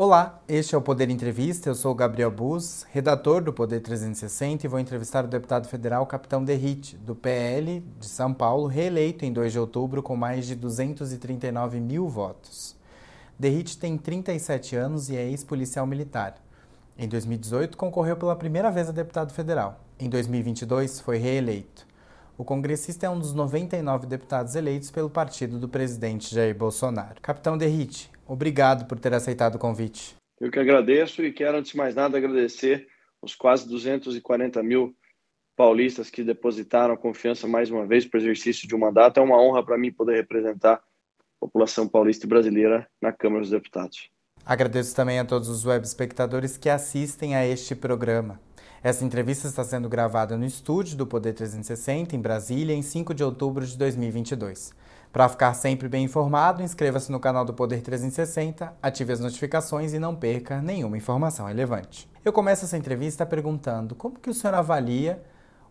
Olá, este é o Poder Entrevista. Eu sou Gabriel Bus, redator do Poder 360 e vou entrevistar o deputado federal Capitão Derrite, do PL de São Paulo, reeleito em 2 de outubro com mais de 239 mil votos. Derrite tem 37 anos e é ex-policial militar. Em 2018, concorreu pela primeira vez a deputado federal. Em 2022, foi reeleito. O congressista é um dos 99 deputados eleitos pelo partido do presidente Jair Bolsonaro. Capitão Derrite, obrigado por ter aceitado o convite. Eu que agradeço e quero, antes de mais nada, agradecer os quase 240 mil paulistas que depositaram confiança mais uma vez para o exercício de um mandato. É uma honra para mim poder representar a população paulista e brasileira na Câmara dos Deputados. Agradeço também a todos os web espectadores que assistem a este programa. Essa entrevista está sendo gravada no estúdio do Poder 360, em Brasília, em 5 de outubro de 2022. Para ficar sempre bem informado, inscreva-se no canal do Poder 360, ative as notificações e não perca nenhuma informação relevante. Eu começo essa entrevista perguntando como que o senhor avalia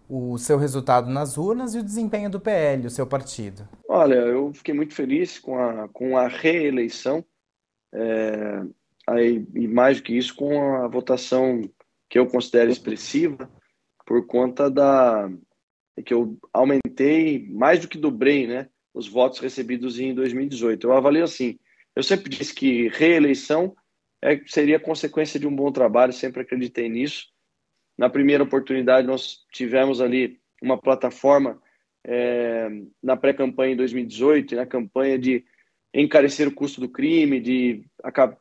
o seu resultado nas urnas e o desempenho do PL, o seu partido. Olha, eu fiquei muito feliz com a, com a reeleição é, aí, e mais do que isso, com a votação que eu considero expressiva por conta da que eu aumentei mais do que dobrei, né, os votos recebidos em 2018. Eu avalio assim. Eu sempre disse que reeleição é, seria consequência de um bom trabalho, sempre acreditei nisso. Na primeira oportunidade, nós tivemos ali uma plataforma é, na pré-campanha em 2018 e na campanha de encarecer o custo do crime, de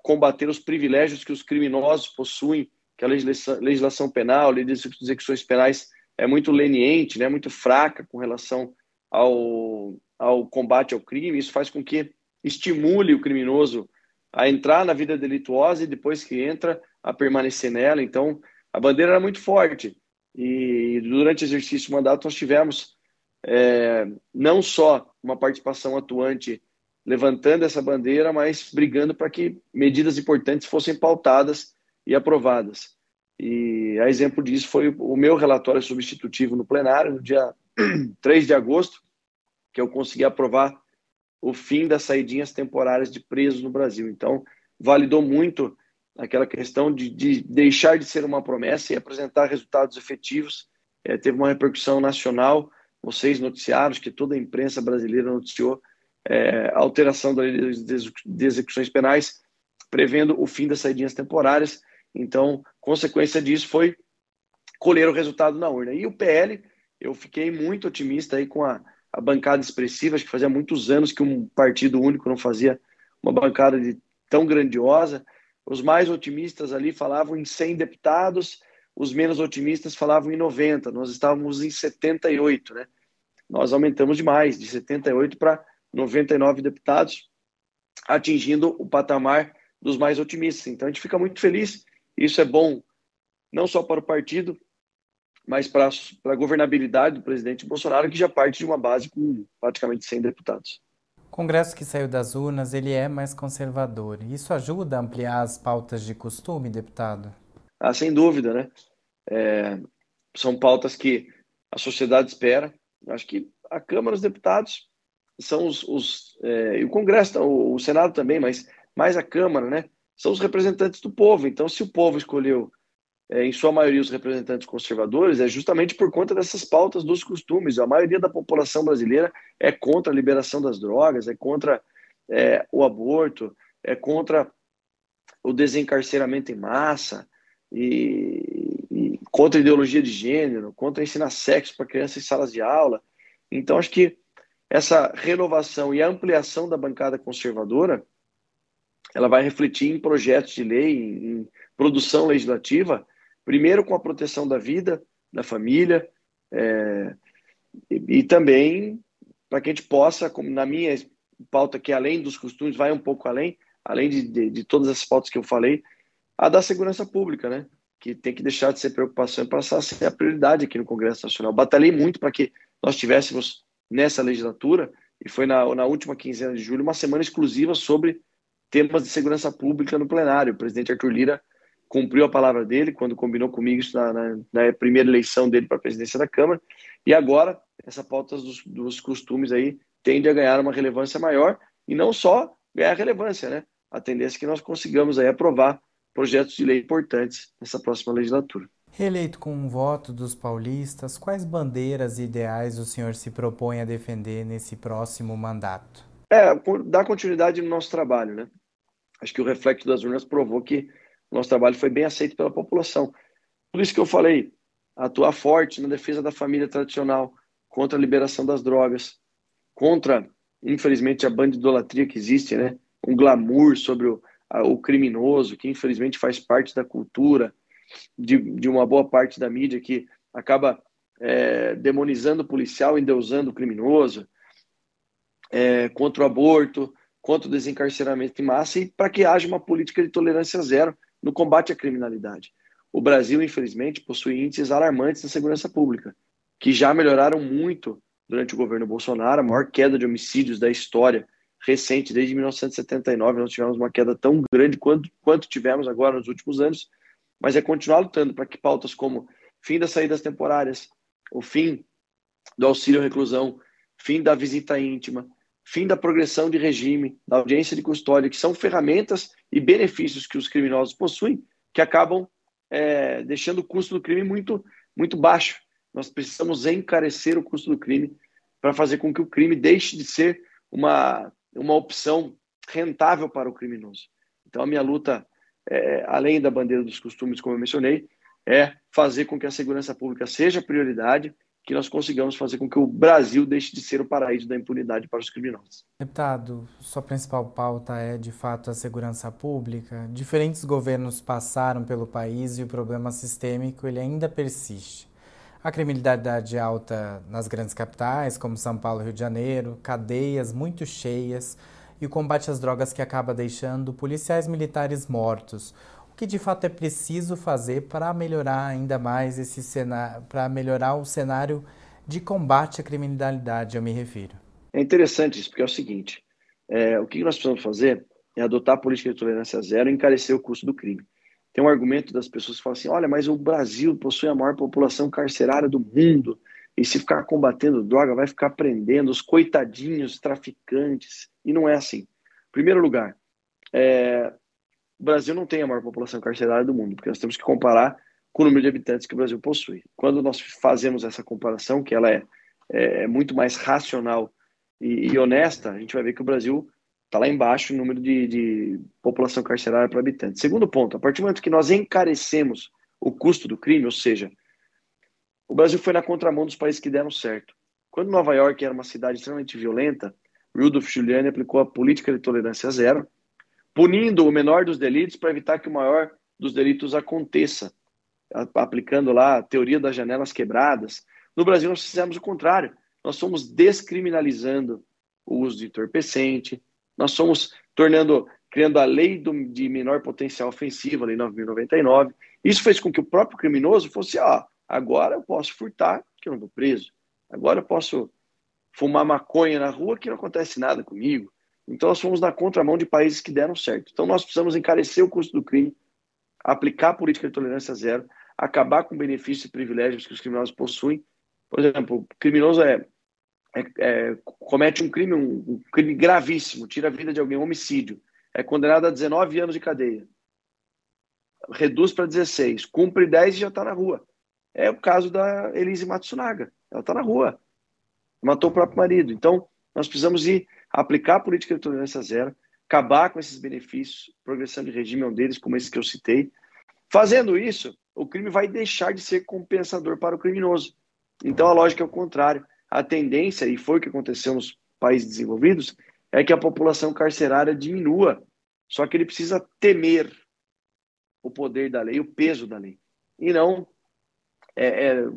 combater os privilégios que os criminosos possuem que a legislação, legislação penal, execuções penais é muito leniente, né, muito fraca com relação ao, ao combate ao crime. Isso faz com que estimule o criminoso a entrar na vida delituosa e depois que entra a permanecer nela. Então, a bandeira era muito forte. E durante o exercício do mandato nós tivemos é, não só uma participação atuante levantando essa bandeira, mas brigando para que medidas importantes fossem pautadas e aprovadas. E a exemplo disso foi o meu relatório substitutivo no plenário, no dia 3 de agosto, que eu consegui aprovar o fim das saidinhas temporárias de presos no Brasil. Então, validou muito aquela questão de, de deixar de ser uma promessa e apresentar resultados efetivos. É, teve uma repercussão nacional, vocês noticiaram, que toda a imprensa brasileira noticiou é, a alteração da lei de execuções penais, prevendo o fim das saidinhas temporárias então, consequência disso foi colher o resultado na urna. E o PL, eu fiquei muito otimista aí com a, a bancada expressiva, acho que fazia muitos anos que um partido único não fazia uma bancada de, tão grandiosa. Os mais otimistas ali falavam em 100 deputados, os menos otimistas falavam em 90. Nós estávamos em 78, né? Nós aumentamos demais, de 78 para 99 deputados, atingindo o patamar dos mais otimistas. Então a gente fica muito feliz isso é bom não só para o partido, mas para a governabilidade do presidente Bolsonaro, que já parte de uma base com praticamente 100 deputados. O Congresso que saiu das urnas, ele é mais conservador. Isso ajuda a ampliar as pautas de costume, deputado? Ah, sem dúvida, né? É, são pautas que a sociedade espera. Acho que a Câmara dos Deputados são os, os é, e o Congresso, o, o Senado também, mas mais a Câmara, né? São os representantes do povo. Então, se o povo escolheu, é, em sua maioria, os representantes conservadores, é justamente por conta dessas pautas dos costumes. A maioria da população brasileira é contra a liberação das drogas, é contra é, o aborto, é contra o desencarceramento em massa, e, e contra a ideologia de gênero, contra ensinar sexo para crianças em salas de aula. Então, acho que essa renovação e ampliação da bancada conservadora ela vai refletir em projetos de lei, em produção legislativa, primeiro com a proteção da vida, da família, é, e, e, também para que a gente possa, como na minha pauta, que além dos costumes, vai um pouco além, além de, de, de todas as pautas que eu falei, a da segurança pública, né? Que tem que deixar de ser preocupação e passar a ser a prioridade aqui no Congresso Nacional. Batalhei muito para que nós tivéssemos nessa legislatura, e foi na, na última quinzena de julho, uma semana exclusiva sobre temas de segurança pública no plenário. O presidente Arthur Lira cumpriu a palavra dele quando combinou comigo isso na, na, na primeira eleição dele para a presidência da Câmara. E agora, essa pauta dos, dos costumes aí tende a ganhar uma relevância maior e não só ganhar relevância, né? a tendência é que nós consigamos aí aprovar projetos de lei importantes nessa próxima legislatura. Reeleito com um voto dos paulistas, quais bandeiras e ideais o senhor se propõe a defender nesse próximo mandato? É, dar continuidade no nosso trabalho, né? Acho que o reflexo das urnas provou que nosso trabalho foi bem aceito pela população. Por isso que eu falei, atuar forte na defesa da família tradicional, contra a liberação das drogas, contra, infelizmente, a bandidolatria que existe, né? Um glamour sobre o, a, o criminoso, que infelizmente faz parte da cultura, de, de uma boa parte da mídia que acaba é, demonizando o policial, endeusando o criminoso, é, contra o aborto, contra o desencarceramento em massa e para que haja uma política de tolerância zero no combate à criminalidade. O Brasil, infelizmente, possui índices alarmantes na segurança pública, que já melhoraram muito durante o governo Bolsonaro, a maior queda de homicídios da história recente, desde 1979, nós tivemos uma queda tão grande quanto, quanto tivemos agora nos últimos anos, mas é continuar lutando para que pautas como fim das saídas temporárias, o fim do auxílio reclusão, fim da visita íntima, fim da progressão de regime, da audiência de custódia, que são ferramentas e benefícios que os criminosos possuem, que acabam é, deixando o custo do crime muito, muito baixo. Nós precisamos encarecer o custo do crime para fazer com que o crime deixe de ser uma, uma opção rentável para o criminoso. Então, a minha luta é, além da bandeira dos costumes, como eu mencionei, é fazer com que a segurança pública seja prioridade, que nós consigamos fazer com que o Brasil deixe de ser o paraíso da impunidade para os criminosos. Deputado, sua principal pauta é de fato a segurança pública. Diferentes governos passaram pelo país e o problema sistêmico ele ainda persiste. A criminalidade alta nas grandes capitais, como São Paulo e Rio de Janeiro, cadeias muito cheias, e o combate às drogas que acaba deixando policiais militares mortos. Que de fato é preciso fazer para melhorar ainda mais esse cenário, para melhorar o cenário de combate à criminalidade, eu me refiro. É interessante isso, porque é o seguinte: é, o que nós precisamos fazer é adotar a política de tolerância zero e encarecer o custo do crime. Tem um argumento das pessoas que falam assim: olha, mas o Brasil possui a maior população carcerária do mundo, e se ficar combatendo droga, vai ficar prendendo os coitadinhos traficantes. E não é assim. Em primeiro lugar, é, o Brasil não tem a maior população carcerária do mundo, porque nós temos que comparar com o número de habitantes que o Brasil possui. Quando nós fazemos essa comparação, que ela é, é, é muito mais racional e, e, honesta, a gente vai ver que o Brasil está lá embaixo no número de, de população carcerária para habitante. Segundo ponto, a partir do momento que nós encarecemos o custo do crime, ou seja, o Brasil foi na contramão dos países que deram certo. Quando Nova York era uma cidade extremamente violenta, Rudolf Giuliani aplicou a política de tolerância zero, punindo o menor dos delitos para evitar que o maior dos delitos aconteça, aplicando lá a teoria das janelas quebradas. No Brasil, nós fizemos o contrário. Nós somos descriminalizando o uso de entorpecente, nós somos tornando, criando a lei do, de menor potencial ofensivo, a lei 9.099. Isso fez com que o próprio criminoso fosse, ó, agora eu posso furtar, que eu não vou preso. Agora eu posso fumar maconha na rua que não acontece nada comigo. Então nós fomos na contramão de países que deram certo. Então nós precisamos encarecer o custo do crime, aplicar a política de tolerância zero, acabar com benefícios e privilégios que os criminosos possuem. Por exemplo, o criminoso é, é, é comete um crime, um, um, crime gravíssimo, tira a vida de alguém, um homicídio, é condenado a 19 anos de cadeia, reduz para 16, cumpre 10 e já está na rua. É o caso da Elise Matsunaga. Ela está na rua matou o próprio marido. Então, nós precisamos ir aplicar a política de tolerância zero, acabar com esses benefícios, progressão de regime é um deles, como esse que eu citei. Fazendo isso, o crime vai deixar de ser compensador para o criminoso. Então, a lógica é o contrário. A tendência, e foi o que aconteceu nos países desenvolvidos, é que a população carcerária diminua. Só que ele precisa temer o poder da lei, o peso da lei. E não é, é,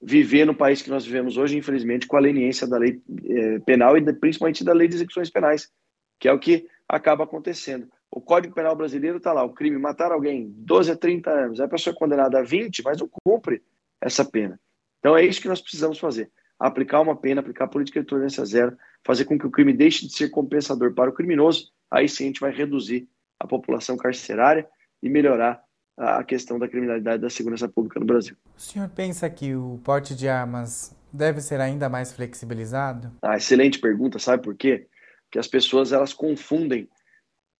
viver no país que nós vivemos hoje, infelizmente, com a leniência da lei eh, penal e principalmente da lei de execuções penais, que é o que acaba acontecendo. O Código Penal brasileiro está lá, o crime matar alguém 12 a 30 anos, a pessoa é condenada a 20, mas não cumpre essa pena. Então é isso que nós precisamos fazer. Aplicar uma pena, aplicar a política de tolerância zero, fazer com que o crime deixe de ser compensador para o criminoso, aí sim a gente vai reduzir a população carcerária e melhorar a questão da criminalidade da segurança pública no Brasil. O senhor pensa que o porte de armas deve ser ainda mais flexibilizado? Ah, excelente pergunta, sabe por quê? Porque as pessoas elas confundem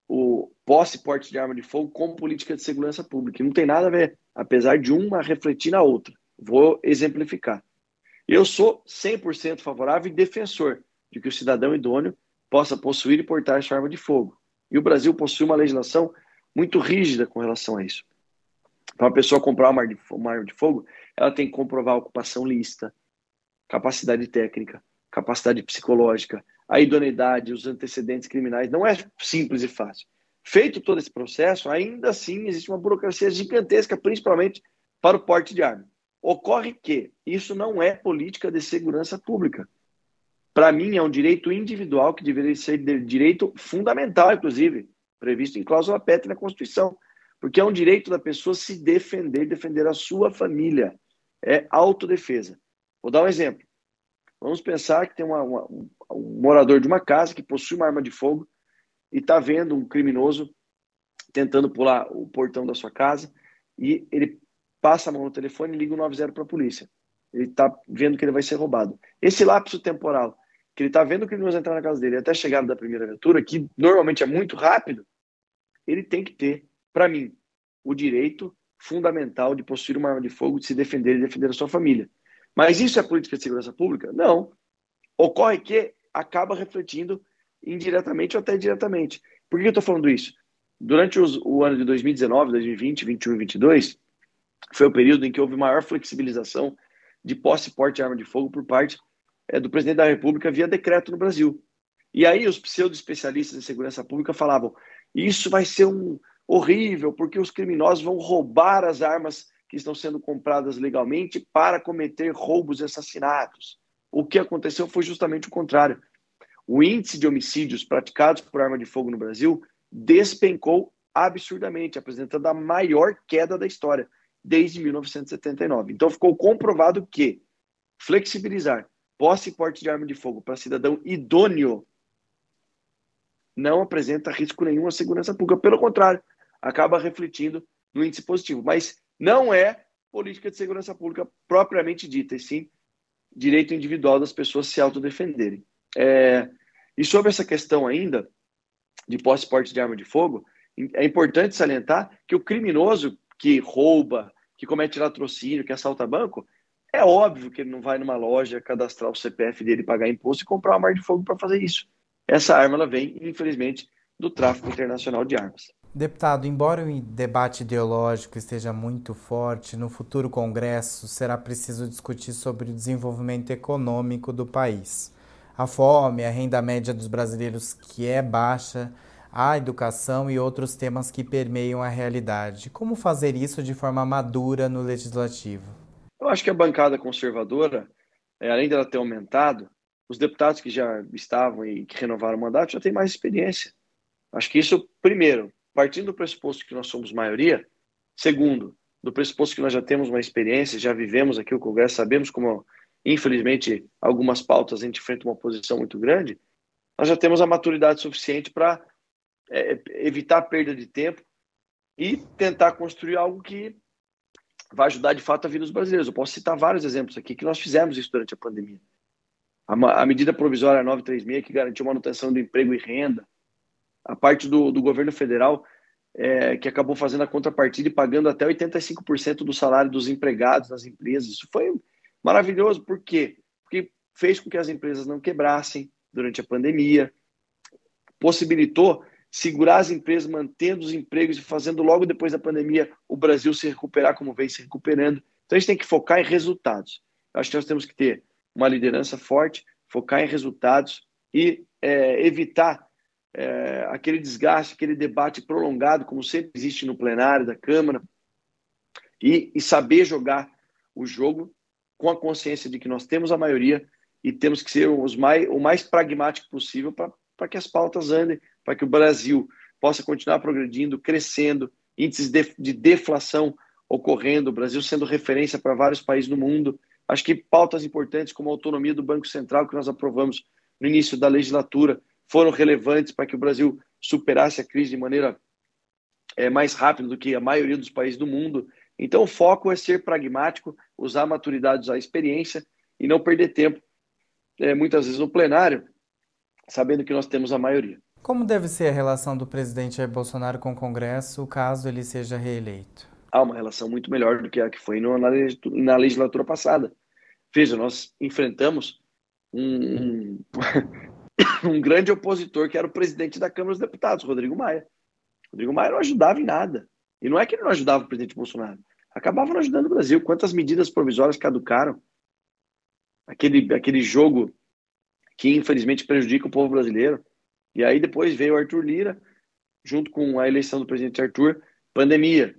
o posse e porte de arma de fogo como política de segurança pública. Não tem nada a ver, apesar de uma refletir na outra. Vou exemplificar. Eu sou 100% favorável e defensor de que o cidadão idôneo possa possuir e portar essa arma de fogo. E o Brasil possui uma legislação muito rígida com relação a isso. Para uma pessoa comprar uma arma de fogo, ela tem que comprovar ocupação lista, capacidade técnica, capacidade psicológica, a idoneidade, os antecedentes criminais. Não é simples e fácil. Feito todo esse processo, ainda assim existe uma burocracia gigantesca, principalmente para o porte de arma. Ocorre que isso não é política de segurança pública. Para mim, é um direito individual que deveria ser direito fundamental, inclusive, previsto em cláusula PET na Constituição, porque é um direito da pessoa se defender, defender a sua família. É autodefesa. Vou dar um exemplo. Vamos pensar que tem uma, uma, um morador de uma casa que possui uma arma de fogo e está vendo um criminoso tentando pular o portão da sua casa e ele passa a mão no telefone e liga o 90 para a polícia. Ele está vendo que ele vai ser roubado. Esse lapso temporal que ele está vendo o criminoso entrar na casa dele até chegar da primeira aventura, que normalmente é muito rápido, ele tem que ter, para mim, o direito fundamental de possuir uma arma de fogo, de se defender e defender a sua família. Mas isso é política de segurança pública? Não. Ocorre que acaba refletindo indiretamente ou até diretamente. Por que eu estou falando isso? Durante os, o ano de 2019, 2020, 2021 e 2022, foi o período em que houve maior flexibilização de posse e porte de arma de fogo por parte é, do presidente da República via decreto no Brasil. E aí os pseudo-especialistas em segurança pública falavam: isso vai ser um horrível, porque os criminosos vão roubar as armas que estão sendo compradas legalmente para cometer roubos e assassinatos. O que aconteceu foi justamente o contrário. O índice de homicídios praticados por arma de fogo no Brasil despencou absurdamente, apresentando a maior queda da história desde 1979. Então ficou comprovado que flexibilizar posse e porte de arma de fogo para cidadão idôneo não apresenta risco nenhum à segurança pública. Pelo contrário, acaba refletindo no índice positivo. Mas não é política de segurança pública propriamente dita, e sim direito individual das pessoas se autodefenderem. É, e sobre essa questão ainda de posse porte de arma de fogo, é importante salientar que o criminoso que rouba, que comete latrocínio, que assalta banco, é óbvio que ele não vai numa loja cadastrar o CPF dele, pagar imposto e comprar uma arma de fogo para fazer isso. Essa arma ela vem, infelizmente, do tráfico internacional de armas. Deputado, embora o debate ideológico esteja muito forte, no futuro Congresso será preciso discutir sobre o desenvolvimento econômico do país. A fome, a renda média dos brasileiros que é baixa, a educação e outros temas que permeiam a realidade. Como fazer isso de forma madura no legislativo? Eu acho que a bancada conservadora, é, além dela ter aumentado, os deputados que já estavam e que renovaram o mandato já têm mais experiência. Acho que isso, primeiro, partindo do pressuposto que nós somos maioria, segundo, do pressuposto que nós já temos uma experiência, já vivemos aqui o Congresso, sabemos como, infelizmente, algumas pautas a gente enfrenta uma oposição muito grande, nós já temos a maturidade suficiente para é, evitar perda de tempo e tentar construir algo que vai ajudar de fato a vida dos brasileiros. Eu posso citar vários exemplos aqui que nós fizemos isso durante a pandemia. A, a medida provisória 936, que garantiu manutenção do emprego e renda, a parte do, do governo federal, é, que acabou fazendo a contrapartida e pagando até 85% do salário dos empregados nas empresas. Isso foi maravilhoso, por quê? Porque fez com que as empresas não quebrassem durante a pandemia, possibilitou segurar as empresas, mantendo os empregos e fazendo logo depois da pandemia o Brasil se recuperar como vem se recuperando. Então a gente tem que focar em resultados. Eu acho que nós temos que ter uma liderança forte, focar em resultados e é, evitar é, aquele desgaste, aquele debate prolongado, como sempre existe no plenário da Câmara, e, e saber jogar o jogo com a consciência de que nós temos a maioria e temos que ser os mais, o mais pragmático possível para que as pautas andem, para que o Brasil possa continuar progredindo, crescendo, índices de, de deflação ocorrendo, o Brasil sendo referência para vários países do mundo. Acho que pautas importantes como a autonomia do Banco Central, que nós aprovamos no início da legislatura, foram relevantes para que o Brasil superasse a crise de maneira é, mais rápida do que a maioria dos países do mundo. Então, o foco é ser pragmático, usar a maturidade, usar a experiência e não perder tempo, é, muitas vezes no plenário, sabendo que nós temos a maioria. Como deve ser a relação do presidente Jair Bolsonaro com o Congresso caso ele seja reeleito? Há uma relação muito melhor do que a que foi na legislatura passada. Veja, nós enfrentamos um, um grande opositor que era o presidente da Câmara dos Deputados, Rodrigo Maia. Rodrigo Maia não ajudava em nada. E não é que ele não ajudava o presidente Bolsonaro. Acabava não ajudando o Brasil. Quantas medidas provisórias caducaram? Aquele, aquele jogo que infelizmente prejudica o povo brasileiro. E aí depois veio o Arthur Lira, junto com a eleição do presidente Arthur, pandemia.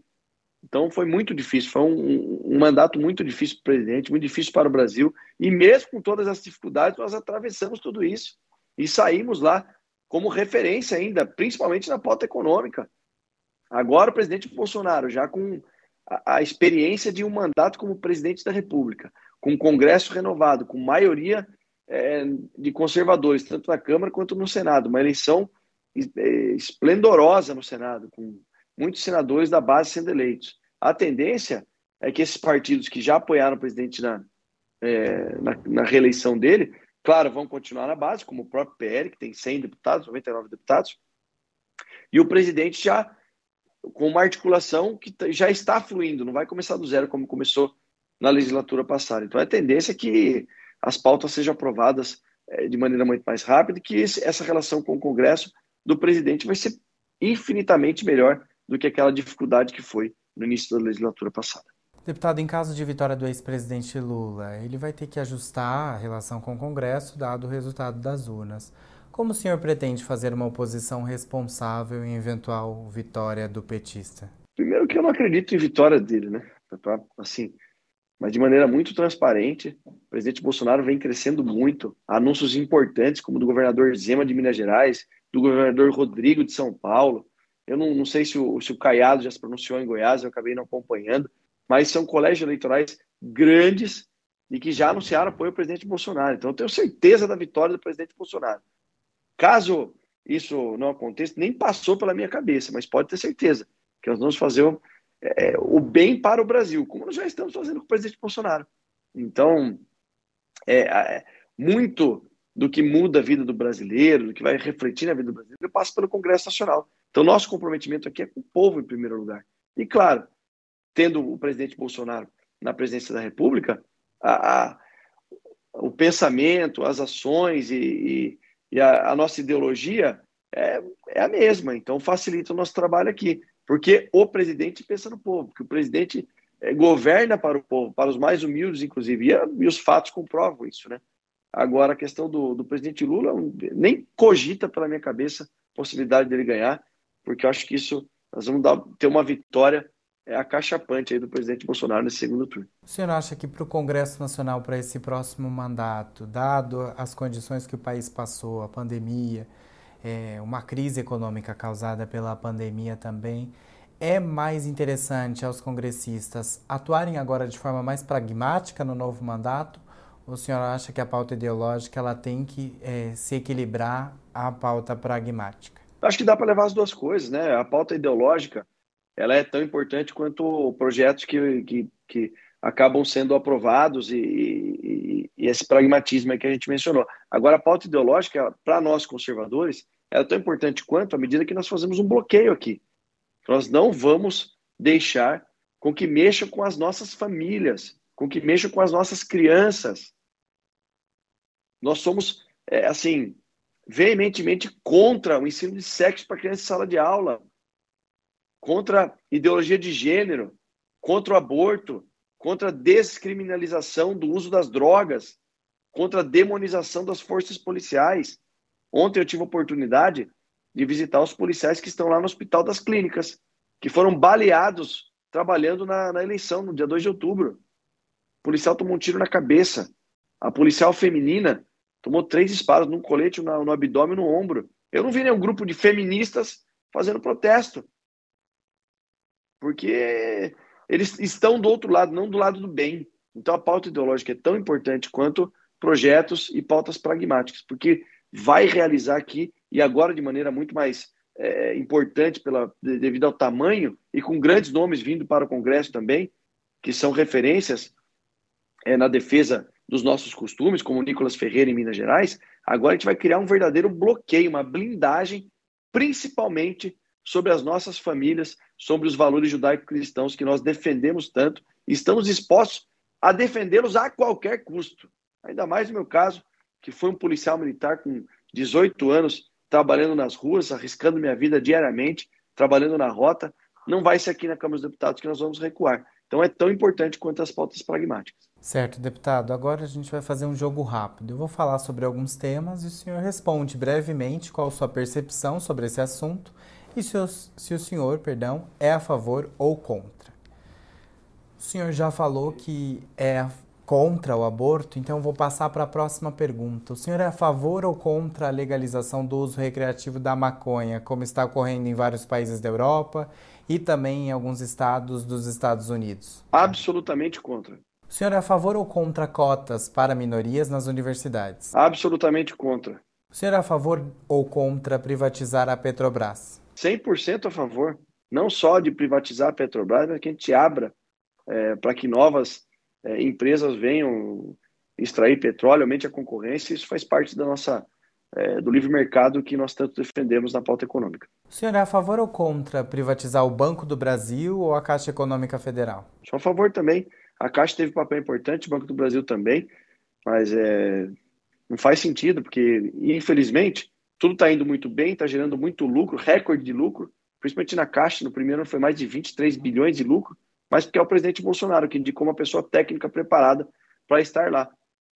Então foi muito difícil, foi um, um mandato muito difícil para o presidente, muito difícil para o Brasil. E mesmo com todas as dificuldades, nós atravessamos tudo isso e saímos lá como referência ainda, principalmente na pauta econômica. Agora o presidente Bolsonaro, já com a, a experiência de um mandato como presidente da República, com Congresso renovado, com maioria é, de conservadores, tanto na Câmara quanto no Senado, uma eleição é, esplendorosa no Senado, com muitos senadores da base sendo eleitos. A tendência é que esses partidos que já apoiaram o presidente na, é, na, na, reeleição dele, claro, vão continuar na base, como o próprio PL, que tem 100 deputados, 99 deputados, e o presidente já com uma articulação que já está fluindo, não vai começar do zero como começou na legislatura passada. Então, a tendência é que as pautas sejam aprovadas é, de maneira muito mais rápida e que essa relação com o Congresso do presidente vai ser infinitamente melhor do que aquela dificuldade que foi no início da legislatura passada. Deputado, em caso de vitória do ex-presidente Lula, ele vai ter que ajustar a relação com o Congresso, dado o resultado das urnas. Como o senhor pretende fazer uma oposição responsável em eventual vitória do petista? Primeiro que eu não acredito em vitória dele, né? Assim, mas de maneira muito transparente. O presidente Bolsonaro vem crescendo muito. Anúncios importantes, como do governador Zema de Minas Gerais, do governador Rodrigo de São Paulo. Eu não, não sei se o, se o Caiado já se pronunciou em Goiás, eu acabei não acompanhando, mas são colégios eleitorais grandes e que já anunciaram apoio ao presidente Bolsonaro. Então, eu tenho certeza da vitória do presidente Bolsonaro. Caso isso não aconteça, nem passou pela minha cabeça, mas pode ter certeza que nós vamos fazer é, o bem para o Brasil, como nós já estamos fazendo com o presidente Bolsonaro. Então, é, é, muito do que muda a vida do brasileiro, do que vai refletir na vida do brasileiro, passa pelo Congresso Nacional. Então, nosso comprometimento aqui é com o povo, em primeiro lugar. E, claro, tendo o presidente Bolsonaro na presidência da República, a, a, o pensamento, as ações e, e, e a, a, nossa ideologia é, é a mesma. Então, facilita o nosso trabalho aqui. Porque o presidente pensa no povo, porque o presidente é, governa para o povo, para os mais humildes, inclusive, e, e, os fatos comprovam isso, né? Agora, a questão do, do presidente Lula, nem cogita pela minha cabeça a possibilidade dele ganhar, porque eu acho que isso, nós vamos dar, ter uma vitória é, acachapante aí do presidente Bolsonaro nesse segundo turno. O senhor acha que para o Congresso Nacional, para esse próximo mandato, dado as condições que o país passou, a pandemia, é, uma crise econômica causada pela pandemia também, é mais interessante aos congressistas atuarem agora de forma mais pragmática no novo mandato? Ou o senhor acha que a pauta ideológica ela tem que é, se equilibrar à pauta pragmática? Acho que dá para levar as duas coisas, né? A pauta ideológica ela é tão importante quanto projetos que, que, que acabam sendo aprovados e, e, e, esse pragmatismo que a gente mencionou. Agora, a pauta ideológica, para nós conservadores, é tão importante quanto à medida que nós fazemos um bloqueio aqui. Nós não vamos deixar com que mexa com as nossas famílias, com que mexa com as nossas crianças. Nós somos, é, assim, veementemente contra o ensino de sexo para criança em sala de aula, contra ideologia de gênero, contra o aborto, contra a descriminalização do uso das drogas, contra a demonização das forças policiais. Ontem eu tive a oportunidade de visitar os policiais que estão lá no Hospital das Clínicas, que foram baleados trabalhando na, na eleição, no dia 2 de outubro. O policial tomou um tiro na cabeça. A policial feminina tomou três disparos num colete, no, no abdômen no ombro. Eu não vi nenhum grupo de feministas fazendo protesto. Porque eles estão do outro lado, não do lado do bem. Então a pauta ideológica é tão importante quanto projetos e pautas pragmáticas, porque vai realizar aqui, e agora de maneira muito mais é, importante pela, devido ao tamanho, e com grandes nomes vindo para o Congresso também, que são referências é, na defesa dos nossos costumes, como Nicolas Ferreira em Minas Gerais, agora a gente vai criar um verdadeiro bloqueio, uma blindagem principalmente sobre as nossas famílias, sobre os valores judaico-cristãos que nós defendemos tanto e estamos dispostos a defendê-los a qualquer custo. Ainda mais no meu caso, que foi um policial militar com 18 anos, trabalhando nas ruas, arriscando minha vida diariamente, trabalhando na rota. Não vai ser aqui na Câmara dos Deputados que nós vamos recuar. Então é tão importante quanto as pautas pragmáticas. Certo, deputado. Agora a gente vai fazer um jogo rápido. Eu vou falar sobre alguns temas e o senhor responde brevemente qual a sua percepção sobre esse assunto e se o, se o senhor, perdão, é a favor ou contra. O senhor já falou que é contra o aborto, então vou passar para a próxima pergunta. O senhor é a favor ou contra a legalização do uso recreativo da maconha, como está ocorrendo em vários países da Europa e também em alguns estados dos Estados Unidos? Absolutamente contra. O senhor é a favor ou contra cotas para minorias nas universidades? Absolutamente contra. O senhor é a favor ou contra privatizar a Petrobras? 100% a favor. Não só de privatizar a Petrobras, mas que a gente abra é, para que novas é, empresas venham extrair petróleo, aumente a concorrência, isso faz parte da nossa é, do livre mercado que nós tanto defendemos na pauta econômica. O senhor é a favor ou contra privatizar o Banco do Brasil ou a Caixa Econômica Federal? Sou a favor também. A Caixa teve papel importante, o Banco do Brasil também, mas é, não faz sentido, porque, infelizmente, tudo está indo muito bem, está gerando muito lucro, recorde de lucro, principalmente na Caixa, no primeiro ano foi mais de 23 bilhões de lucro, mas porque é o presidente Bolsonaro que indicou uma pessoa técnica preparada para estar lá.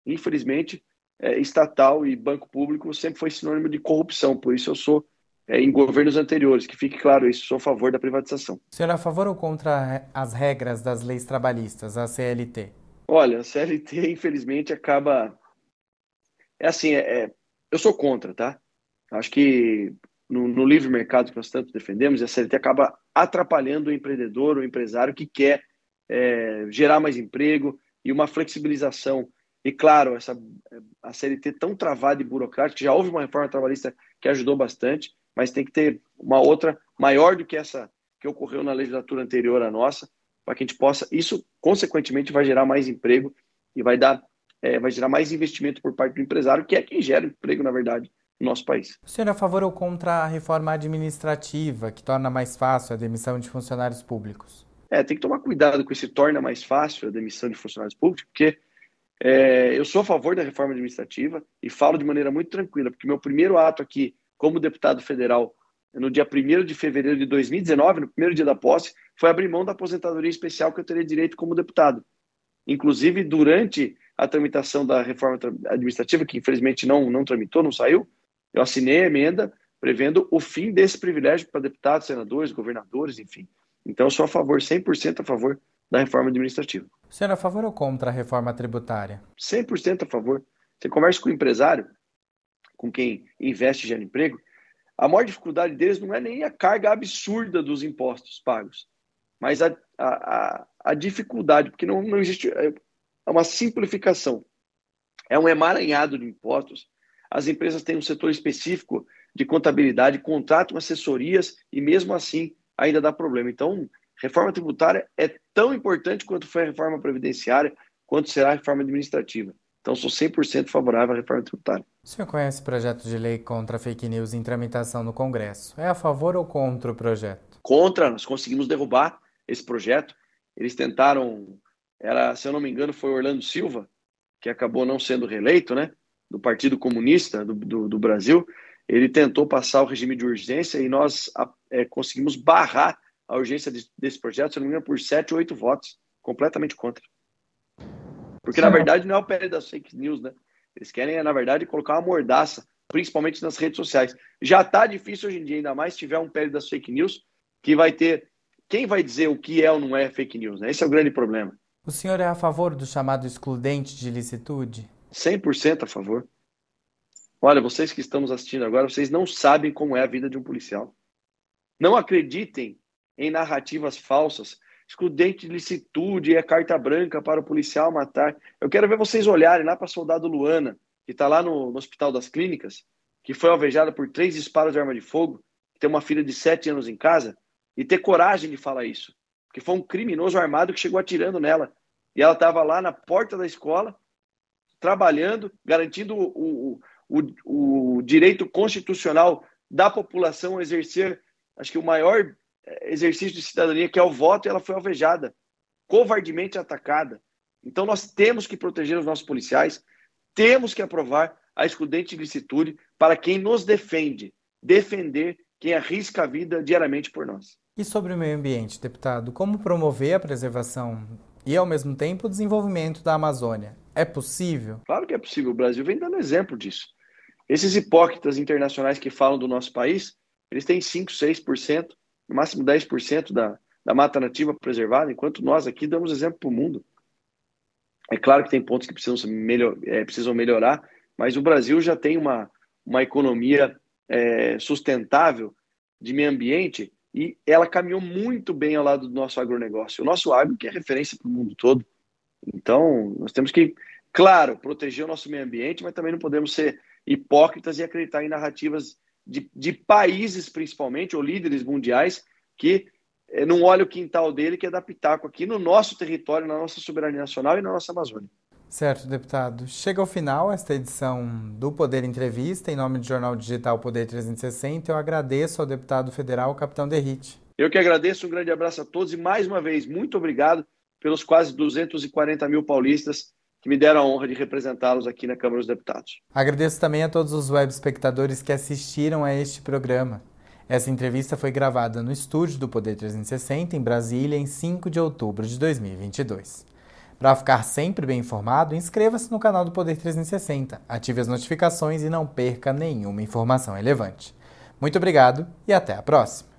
Infelizmente, é, estatal e banco público sempre foi sinônimo de corrupção, por isso eu sou é, em governos anteriores, que fique claro isso, sou a favor da privatização. O senhor é a favor ou contra as regras das leis trabalhistas, a CLT? Olha, a CLT, infelizmente, acaba. É assim, é, é... eu sou contra, tá? Acho que no, no, livre mercado que nós tanto defendemos, a CLT acaba atrapalhando o empreendedor, o empresário que quer é, gerar mais emprego e uma flexibilização. E claro, essa, a CLT tão travada e burocrática, já houve uma reforma trabalhista que ajudou bastante, mas tem que ter uma outra maior do que essa que ocorreu na legislatura anterior à nossa, para que a gente possa. Isso, consequentemente, vai gerar mais emprego e vai dar, é, vai gerar mais investimento por parte do empresário, que é quem gera emprego, na verdade, no nosso país. O senhor é a favor ou contra a reforma administrativa, que torna mais fácil a demissão de funcionários públicos? É, tem que tomar cuidado com esse torna mais fácil a demissão de funcionários públicos, porque é, eu sou a favor da reforma administrativa e falo de maneira muito tranquila, porque meu primeiro ato aqui como deputado federal no dia 1 de fevereiro de 2019, no primeiro dia da posse, foi abrir mão da aposentadoria especial que eu teria direito como deputado. Inclusive, durante a tramitação da reforma administrativa, que infelizmente não, não tramitou, não saiu, eu assinei a emenda prevendo o fim desse privilégio para deputados, senadores, governadores, enfim. Então, eu sou a favor, 100% a favor da reforma administrativa. O senhor é a favor ou contra a reforma tributária? 100% a favor. Você conversa com o empresário, com quem investe e gera emprego, a maior dificuldade deles não é nem a carga absurda dos impostos pagos, mas a, a, a dificuldade, porque não, não existe é uma simplificação. É um emaranhado de impostos as empresas têm um setor específico de contabilidade, contratam assessorias e mesmo assim ainda dá problema. Então, reforma tributária é tão importante quanto foi a reforma previdenciária, quanto será a reforma administrativa. Então, sou 100% favorável à reforma tributária. O senhor conhece o projeto de lei contra fake news em tramitação no Congresso? É a favor ou contra o projeto? Contra, nós conseguimos derrubar esse projeto. Eles tentaram, era, se eu não me engano, foi Orlando Silva, que acabou não sendo reeleito, né? Do Partido Comunista do, do, do, Brasil, ele tentou passar o regime de urgência e nós é, conseguimos barrar a urgência de, desse projeto, se não me engano, por sete ou oito votos, completamente contra. Porque, Sim. na verdade, não é o PL das fake news, né? Eles querem, na verdade, colocar uma mordaça, principalmente nas redes sociais. Já está difícil hoje em dia, ainda mais se tiver um PL das fake news, que vai ter. Quem vai dizer o que é ou não é fake news? Né? Esse é o grande problema. O senhor é a favor do chamado excludente de licitude? 100% a favor. Olha, vocês que estamos assistindo agora, vocês não sabem como é a vida de um policial. Não acreditem em narrativas falsas. Excludente de licitude é carta branca para o policial matar. Eu quero ver vocês olharem lá para a soldado Luana, que está lá no, no, Hospital das Clínicas, que foi alvejada por três disparos de arma de fogo, que tem uma filha de sete anos em casa, e ter coragem de falar isso. Porque foi um criminoso armado que chegou atirando nela. E ela estava lá na porta da escola, trabalhando, garantindo o, o, o, o direito constitucional da população exercer, acho que o maior eh, exercício de cidadania, que é o voto, e ela foi alvejada, covardemente atacada. Então nós temos que proteger os nossos policiais, temos que aprovar a excludente de licitude para quem nos defende, defender quem arrisca a vida diariamente por nós. E sobre o meio ambiente, deputado, como promover a preservação e, ao mesmo tempo, o desenvolvimento da Amazônia? É possível? Claro que é possível. O Brasil vem dando exemplo disso. Esses hipócritas internacionais que falam do nosso país, eles têm 5, 6%, no máximo 10% da, da mata nativa preservada, enquanto nós aqui damos exemplo para o mundo. É claro que tem pontos que precisam, melhor, é, precisam melhorar, mas o Brasil já tem uma, uma economia é, sustentável de meio ambiente e ela caminhou muito bem ao lado do nosso agronegócio. O nosso agro que é referência para o mundo todo. Então, nós temos que, claro, proteger o nosso meio ambiente, mas também não podemos ser hipócritas e acreditar em narrativas de, de países, principalmente, ou líderes mundiais, que é, não olha o quintal dele, que é dar pitaco aqui no nosso território, na nossa soberania nacional e na nossa Amazônia. Certo, deputado. Chega ao final esta edição do Poder Entrevista. Em nome do Jornal Digital Poder 360, eu agradeço ao deputado federal, capitão Derrite. Eu que agradeço, um grande abraço a todos e mais uma vez, muito obrigado pelos quase 240 mil paulistas que me deram a honra de representá-los aqui na Câmara dos Deputados. Agradeço também a todos os web espectadores que assistiram a este programa. Essa entrevista foi gravada no estúdio do Poder 360, em Brasília, em 5 de outubro de 2022. Para ficar sempre bem informado, inscreva-se no canal do Poder 360, ative as notificações e não perca nenhuma informação relevante. Muito obrigado e até a próxima!